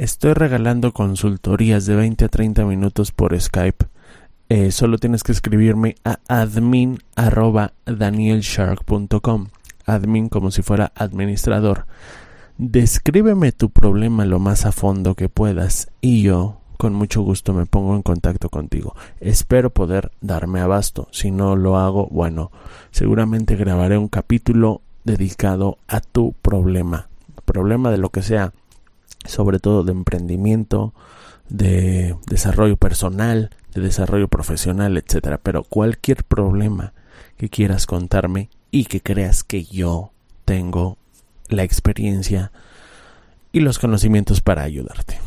estoy regalando consultorías de 20 a 30 minutos por Skype. Eh, solo tienes que escribirme a admin Admin como si fuera administrador. Descríbeme tu problema lo más a fondo que puedas y yo con mucho gusto me pongo en contacto contigo. Espero poder darme abasto. Si no lo hago, bueno, seguramente grabaré un capítulo dedicado a tu problema. Problema de lo que sea, sobre todo de emprendimiento, de desarrollo personal, de desarrollo profesional, etcétera. Pero cualquier problema que quieras contarme y que creas que yo tengo la experiencia y los conocimientos para ayudarte.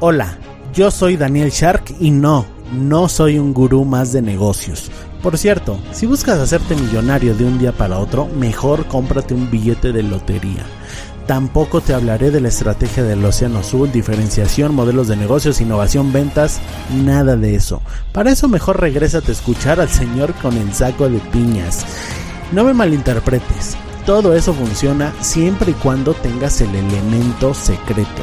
Hola, yo soy Daniel Shark y no, no soy un gurú más de negocios. Por cierto, si buscas hacerte millonario de un día para otro, mejor cómprate un billete de lotería. Tampoco te hablaré de la estrategia del Océano Azul, diferenciación, modelos de negocios, innovación, ventas, nada de eso. Para eso mejor regrésate a escuchar al señor con el saco de piñas. No me malinterpretes, todo eso funciona siempre y cuando tengas el elemento secreto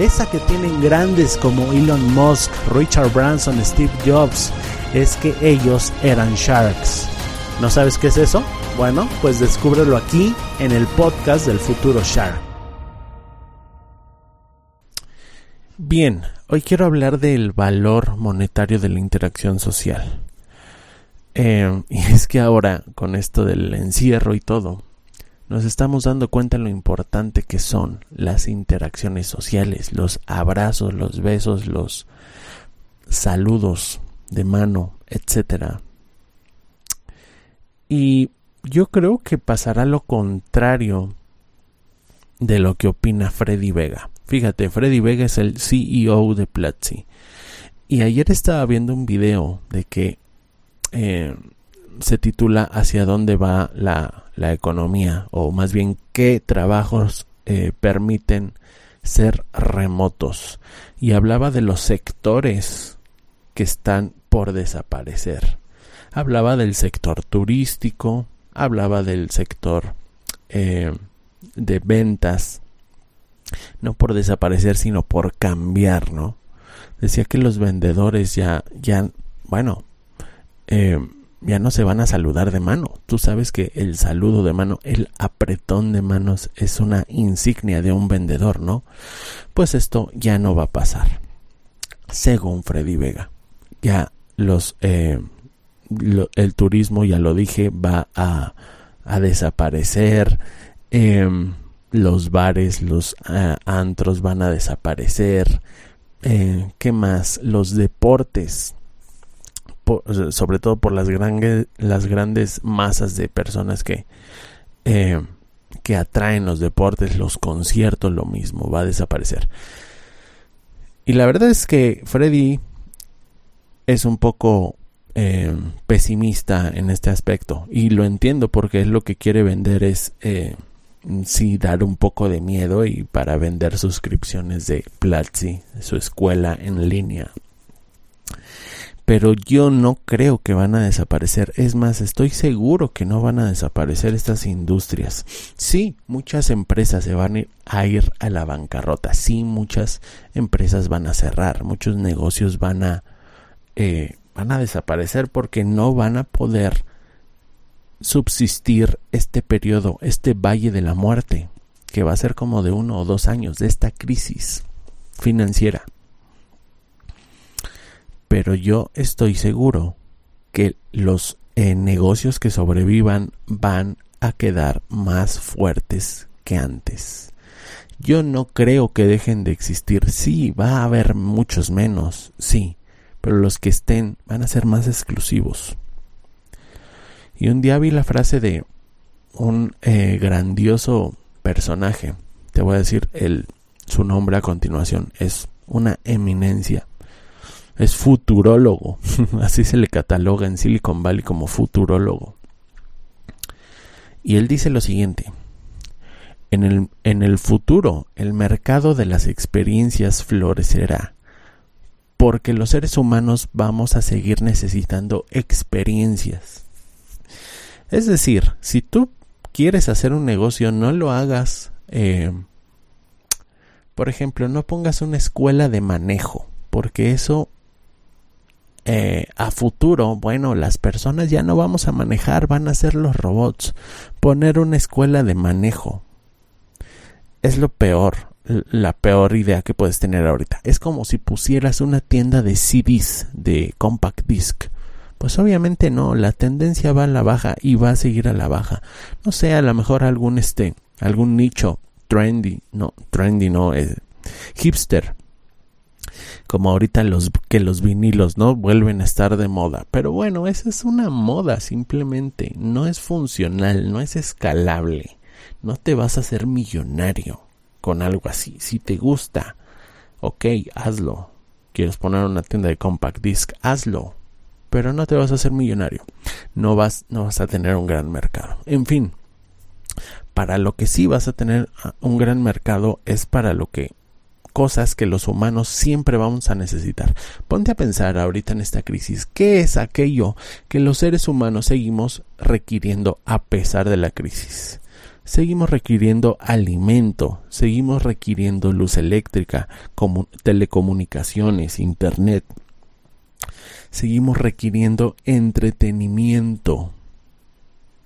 esa que tienen grandes como Elon Musk, Richard Branson, Steve Jobs, es que ellos eran sharks. ¿No sabes qué es eso? Bueno, pues descúbrelo aquí en el podcast del futuro Shark. Bien, hoy quiero hablar del valor monetario de la interacción social. Eh, y es que ahora, con esto del encierro y todo, nos estamos dando cuenta de lo importante que son las interacciones sociales, los abrazos, los besos, los saludos de mano, etcétera. Y yo creo que pasará lo contrario de lo que opina Freddy Vega. Fíjate, Freddy Vega es el CEO de Platzi. Y ayer estaba viendo un video de que eh, se titula Hacia dónde va la, la economía o más bien qué trabajos eh, permiten ser remotos y hablaba de los sectores que están por desaparecer. Hablaba del sector turístico, hablaba del sector eh, de ventas, no por desaparecer, sino por cambiar, ¿no? Decía que los vendedores ya, ya, bueno, eh, ya no se van a saludar de mano. Tú sabes que el saludo de mano, el apretón de manos es una insignia de un vendedor, ¿no? Pues esto ya no va a pasar. Según Freddy Vega, ya los eh, el turismo, ya lo dije, va a, a desaparecer. Em, los bares, los antros van a desaparecer. Eh, ¿Qué más? Los deportes sobre todo por las, las grandes masas de personas que, eh, que atraen los deportes, los conciertos, lo mismo, va a desaparecer. Y la verdad es que Freddy es un poco eh, pesimista en este aspecto y lo entiendo porque es lo que quiere vender es eh, sí dar un poco de miedo y para vender suscripciones de Platzi, su escuela en línea pero yo no creo que van a desaparecer. Es más, estoy seguro que no van a desaparecer estas industrias. Sí, muchas empresas se van a ir a la bancarrota. Sí, muchas empresas van a cerrar. Muchos negocios van a, eh, van a desaparecer porque no van a poder subsistir este periodo, este valle de la muerte, que va a ser como de uno o dos años de esta crisis financiera pero yo estoy seguro que los eh, negocios que sobrevivan van a quedar más fuertes que antes. Yo no creo que dejen de existir. Sí, va a haber muchos menos, sí, pero los que estén van a ser más exclusivos. Y un día vi la frase de un eh, grandioso personaje, te voy a decir el, su nombre a continuación, es una eminencia. Es futurólogo, así se le cataloga en Silicon Valley como futurólogo. Y él dice lo siguiente, en el, en el futuro el mercado de las experiencias florecerá, porque los seres humanos vamos a seguir necesitando experiencias. Es decir, si tú quieres hacer un negocio, no lo hagas, eh, por ejemplo, no pongas una escuela de manejo, porque eso eh, a futuro, bueno, las personas ya no vamos a manejar, van a ser los robots. Poner una escuela de manejo es lo peor, la peor idea que puedes tener ahorita. Es como si pusieras una tienda de CDs, de compact disc. Pues obviamente no, la tendencia va a la baja y va a seguir a la baja. No sé, a lo mejor algún este, algún nicho trendy, no, trendy no, es hipster. Como ahorita los que los vinilos, ¿no? Vuelven a estar de moda. Pero bueno, esa es una moda simplemente. No es funcional, no es escalable. No te vas a hacer millonario con algo así. Si te gusta, ok, hazlo. Quieres poner una tienda de compact disc, hazlo. Pero no te vas a hacer millonario. No vas, no vas a tener un gran mercado. En fin, para lo que sí vas a tener ah, un gran mercado es para lo que cosas que los humanos siempre vamos a necesitar. Ponte a pensar ahorita en esta crisis, ¿qué es aquello que los seres humanos seguimos requiriendo a pesar de la crisis? Seguimos requiriendo alimento, seguimos requiriendo luz eléctrica, telecomunicaciones, internet. Seguimos requiriendo entretenimiento,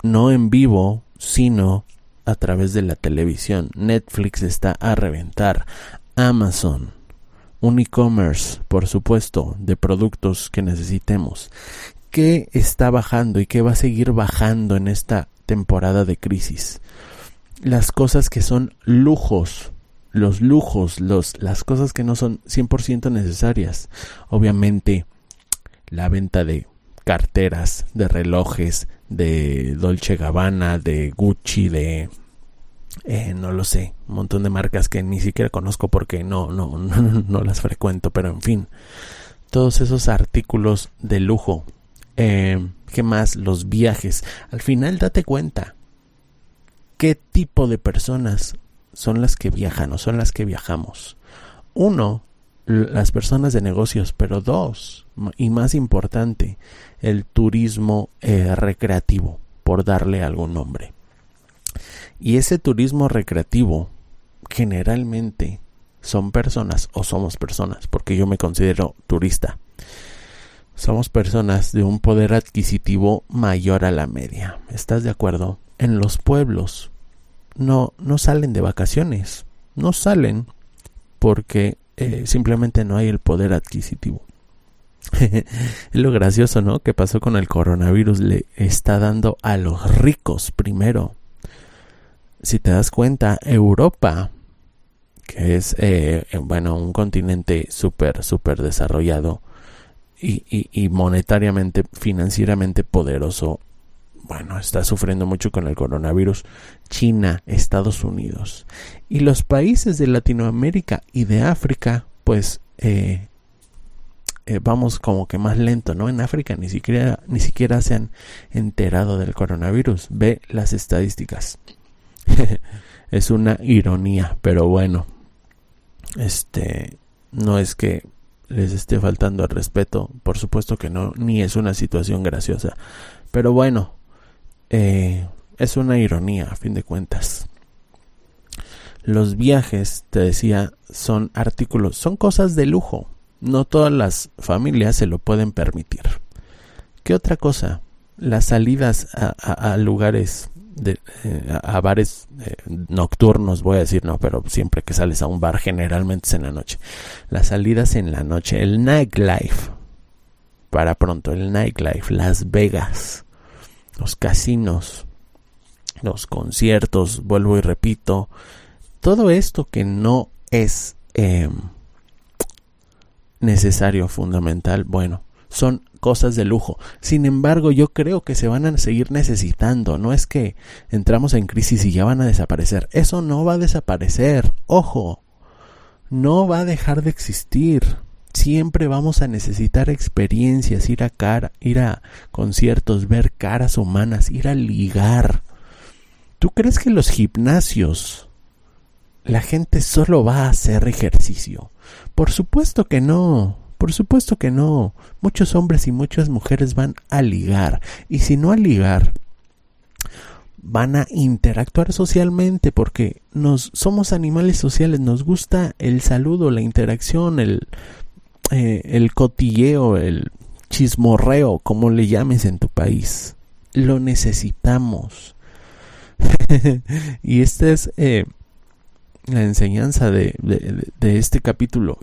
no en vivo, sino a través de la televisión. Netflix está a reventar. Amazon, un e-commerce, por supuesto, de productos que necesitemos. ¿Qué está bajando y qué va a seguir bajando en esta temporada de crisis? Las cosas que son lujos, los lujos, los, las cosas que no son 100% necesarias. Obviamente, la venta de carteras, de relojes, de Dolce Gabbana, de Gucci, de eh, no lo sé, un montón de marcas que ni siquiera conozco porque no, no, no, las frecuento, pero en fin, todos esos artículos de lujo, eh, ¿qué más? Los viajes, al final date cuenta, ¿qué tipo de personas son las que viajan o son las que viajamos? Uno, las personas de negocios, pero dos, y más importante, el turismo eh, recreativo, por darle algún nombre. Y ese turismo recreativo generalmente son personas o somos personas, porque yo me considero turista. Somos personas de un poder adquisitivo mayor a la media. ¿Estás de acuerdo? En los pueblos no, no salen de vacaciones, no salen porque eh, simplemente no hay el poder adquisitivo. es lo gracioso, ¿no? Que pasó con el coronavirus. Le está dando a los ricos primero si te das cuenta, Europa, que es, eh, eh, bueno, un continente súper, súper desarrollado y, monetariamente, financieramente poderoso, bueno, está sufriendo mucho con el coronavirus. China, Estados Unidos. Y los países de Latinoamérica y de África, pues, eh, vamos como que más lento, ¿no? En África ni siquiera, ni siquiera se han enterado del coronavirus. Ve las estadísticas. es una ironía, pero bueno, este no es que les esté faltando el respeto, por supuesto que no, ni es una situación graciosa, pero bueno, eh, es una ironía a fin de cuentas. Los viajes, te decía, son artículos, son cosas de lujo. No todas las familias se lo pueden permitir. ¿Qué otra cosa? Las salidas a lugares de, eh, a bares eh, nocturnos, voy a decir, no, pero siempre que sales a un bar generalmente es en la noche. Las salidas en la noche, el nightlife, para pronto, el nightlife, Las Vegas, los casinos, los conciertos, vuelvo y repito, todo esto que no es em, necesario, fundamental, bueno, son cosas de lujo. Sin embargo, yo creo que se van a seguir necesitando. No es que entramos en crisis y ya van a desaparecer. Eso no va a desaparecer. Ojo, no va a dejar de existir. Siempre vamos a necesitar experiencias, ir a cara, ir a conciertos, ver caras humanas, ir a ligar. ¿Tú crees que los gimnasios la gente solo va a hacer ejercicio? Por supuesto que no. Por supuesto que no. Muchos hombres y muchas mujeres van a ligar. Y si no a ligar, van a interactuar socialmente porque nos somos animales sociales, nos gusta el saludo, la interacción, el, eh, cotilleo, el chismorreo, como le llames en tu país. Lo necesitamos. y esta es eh, la enseñanza de este capítulo.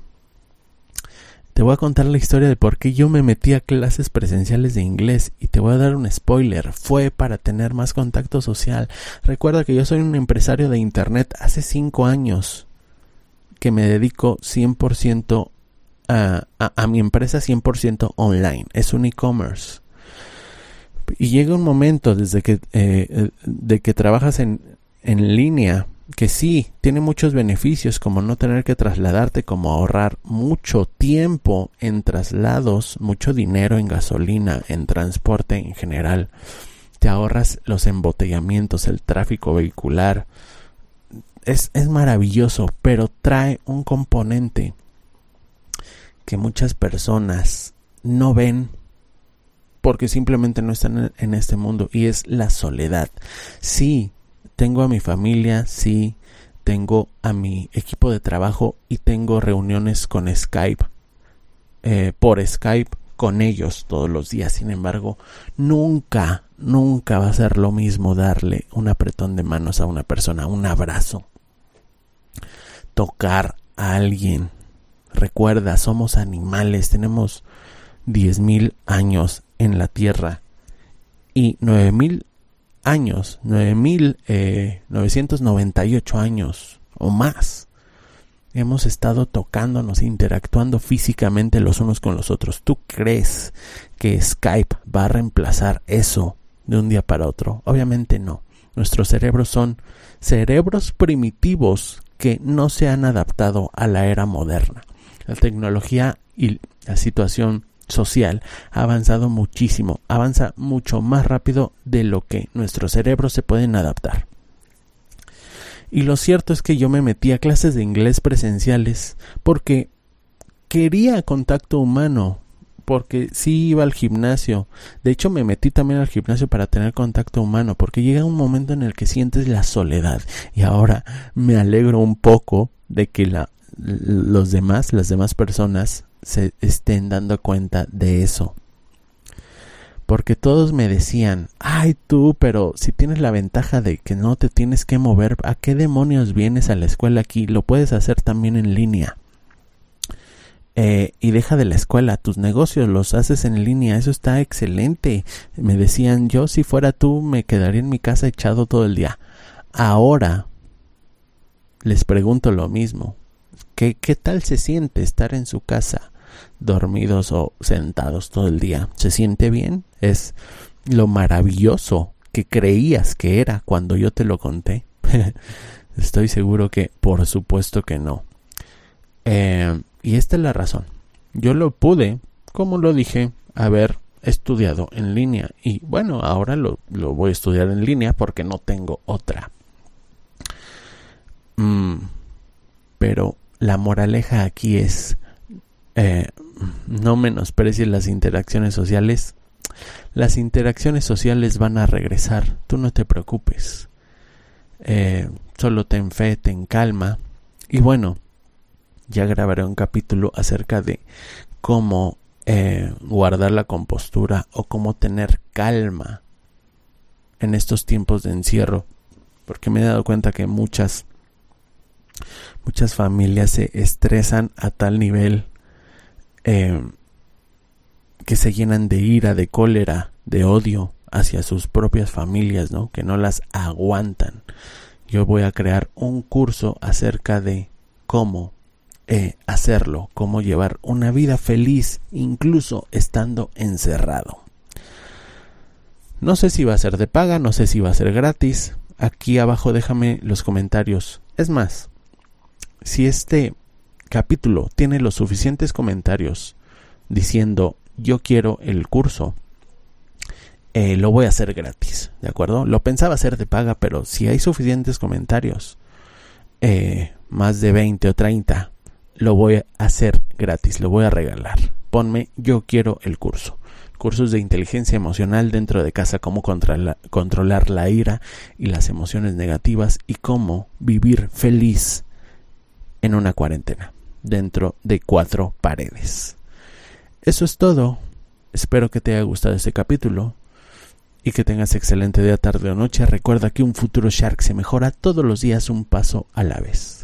Te voy a contar la historia de por qué yo me metí a clases presenciales de inglés y te voy a dar un spoiler. Fue para tener más contacto social. Recuerda que yo soy un empresario de Internet hace cinco años que me dedico 100% a, a, mi empresa 100% online. Es un e-commerce. Y llega un momento desde que, eh, de que trabajas en, en línea que sí, tiene muchos beneficios como no tener que trasladarte, como ahorrar mucho tiempo en traslados, mucho dinero en gasolina, en transporte en general. Te ahorras los embotellamientos, el tráfico vehicular. Es, es maravilloso, pero trae un componente que muchas personas no ven porque simplemente no están en este mundo y es la soledad. Sí, tengo a mi familia, sí, tengo a mi equipo de trabajo y tengo reuniones con Skype, eh, por Skype con ellos todos los días. Sin embargo, nunca, nunca va a ser lo mismo darle un apretón de manos a una persona, un abrazo, tocar a alguien. Recuerda, somos animales, tenemos diez mil años en la tierra y nueve mil años, 9.998 eh, años o más, hemos estado tocándonos, interactuando físicamente los unos con los otros. ¿Tú crees que Skype va a reemplazar eso de un día para otro? Obviamente no. Nuestros cerebros son cerebros primitivos que no se han adaptado a la era moderna. La tecnología y la situación social ha avanzado muchísimo, avanza mucho más rápido de lo que nuestros cerebros se pueden adaptar. Y lo cierto es que yo me metí a clases de inglés presenciales porque quería contacto humano, porque sí iba al gimnasio. De hecho, me metí también al gimnasio para tener contacto humano, porque llega un momento en el que sientes la soledad. Y ahora me alegro un poco de que la, los demás, las demás personas, se estén dando cuenta de eso. Porque todos me decían, ay tú, pero si tienes la ventaja de que no te tienes que mover, ¿a qué demonios vienes a la escuela aquí? Lo puedes hacer también en línea. Eh, y deja de la escuela, tus negocios los haces en línea, eso está excelente. Me decían, yo si fuera tú me quedaría en mi casa echado todo el día. Ahora les pregunto lo mismo. ¿Qué, qué tal se siente estar en su casa dormidos o sentados todo el día. ¿Se siente bien? Es lo maravilloso que creías que era cuando yo te lo conté. Estoy seguro que por supuesto que no. Eh, y esta es la razón. Yo lo pude, como lo dije, haber estudiado en línea. Y bueno, ahora lo, lo voy a estudiar en línea porque no tengo otra. Mm, pero la moraleja aquí es eh, no menosprecies las interacciones sociales. Las interacciones sociales van a regresar, tú no te preocupes. Eh, solo ten fe, ten calma. Y bueno, ya grabaré un capítulo acerca de cómo eh, guardar la compostura o cómo tener calma en estos tiempos de encierro. Porque me he dado cuenta que muchas, muchas familias se estresan a tal nivel eh, que se llenan de ira, de cólera, de odio hacia sus propias familias, ¿no? Que no las aguantan. Yo voy a crear un curso acerca de cómo eh, hacerlo, cómo llevar una vida feliz incluso estando encerrado. No sé si va a ser de paga, no sé si va a ser gratis. Aquí abajo déjame los comentarios. Es más, si este capítulo tiene los suficientes comentarios diciendo yo quiero el curso, eh, lo voy a hacer gratis, ¿de acuerdo? Lo pensaba hacer de paga, pero si hay suficientes comentarios, eh, más de 20 o 30, lo voy a hacer gratis, lo voy a regalar. Ponme yo quiero el curso cursos de inteligencia emocional dentro de casa, cómo controlar la ira y las emociones negativas y cómo vivir feliz en una cuarentena dentro de cuatro paredes. Eso es todo. Espero que te haya gustado este capítulo y que tengas excelente día, tarde o noche. Recuerda que un futuro Shark se mejora todos los días un paso a la vez.